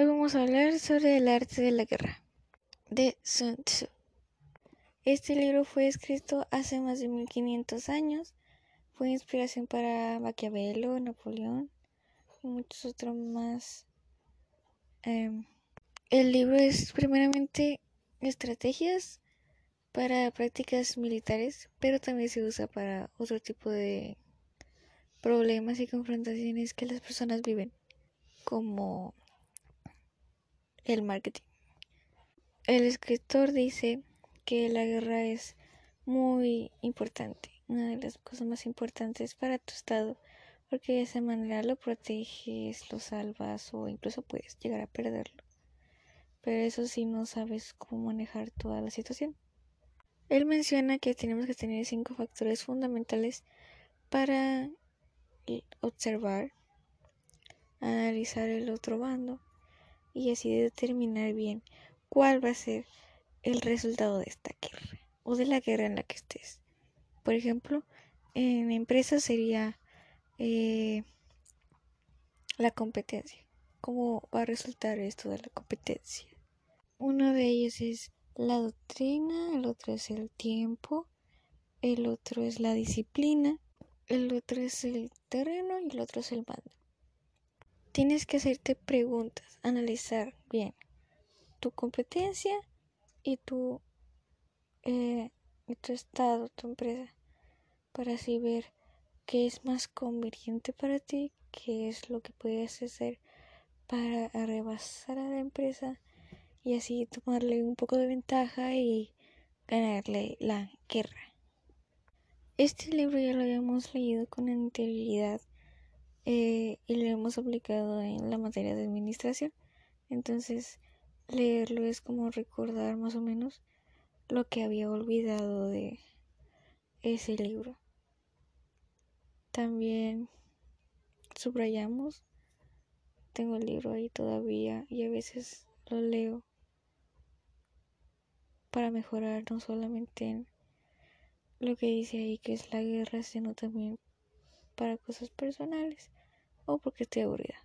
Hoy vamos a hablar sobre el arte de la guerra de Sun Tzu. Este libro fue escrito hace más de 1500 años. Fue inspiración para Maquiavelo, Napoleón y muchos otros más. Em, el libro es primeramente estrategias para prácticas militares, pero también se usa para otro tipo de problemas y confrontaciones que las personas viven, como el marketing. El escritor dice que la guerra es muy importante, una de las cosas más importantes para tu estado, porque de esa manera lo proteges, lo salvas o incluso puedes llegar a perderlo. Pero eso sí no sabes cómo manejar toda la situación. Él menciona que tenemos que tener cinco factores fundamentales para observar, analizar el otro bando y así determinar bien cuál va a ser el resultado de esta guerra o de la guerra en la que estés. Por ejemplo, en empresas sería eh, la competencia. ¿Cómo va a resultar esto de la competencia? Uno de ellos es la doctrina, el otro es el tiempo, el otro es la disciplina, el otro es el terreno y el otro es el mando. Tienes que hacerte preguntas, analizar bien tu competencia y tu, eh, tu estado, tu empresa, para así ver qué es más conveniente para ti, qué es lo que puedes hacer para rebasar a la empresa y así tomarle un poco de ventaja y ganarle la guerra. Este libro ya lo habíamos leído con anterioridad eh, y lo hemos aplicado en la materia de administración. Entonces, leerlo es como recordar más o menos lo que había olvidado de ese libro. También subrayamos, tengo el libro ahí todavía y a veces lo leo para mejorar no solamente en lo que dice ahí que es la guerra, sino también para cosas personales o porque estoy aburrida.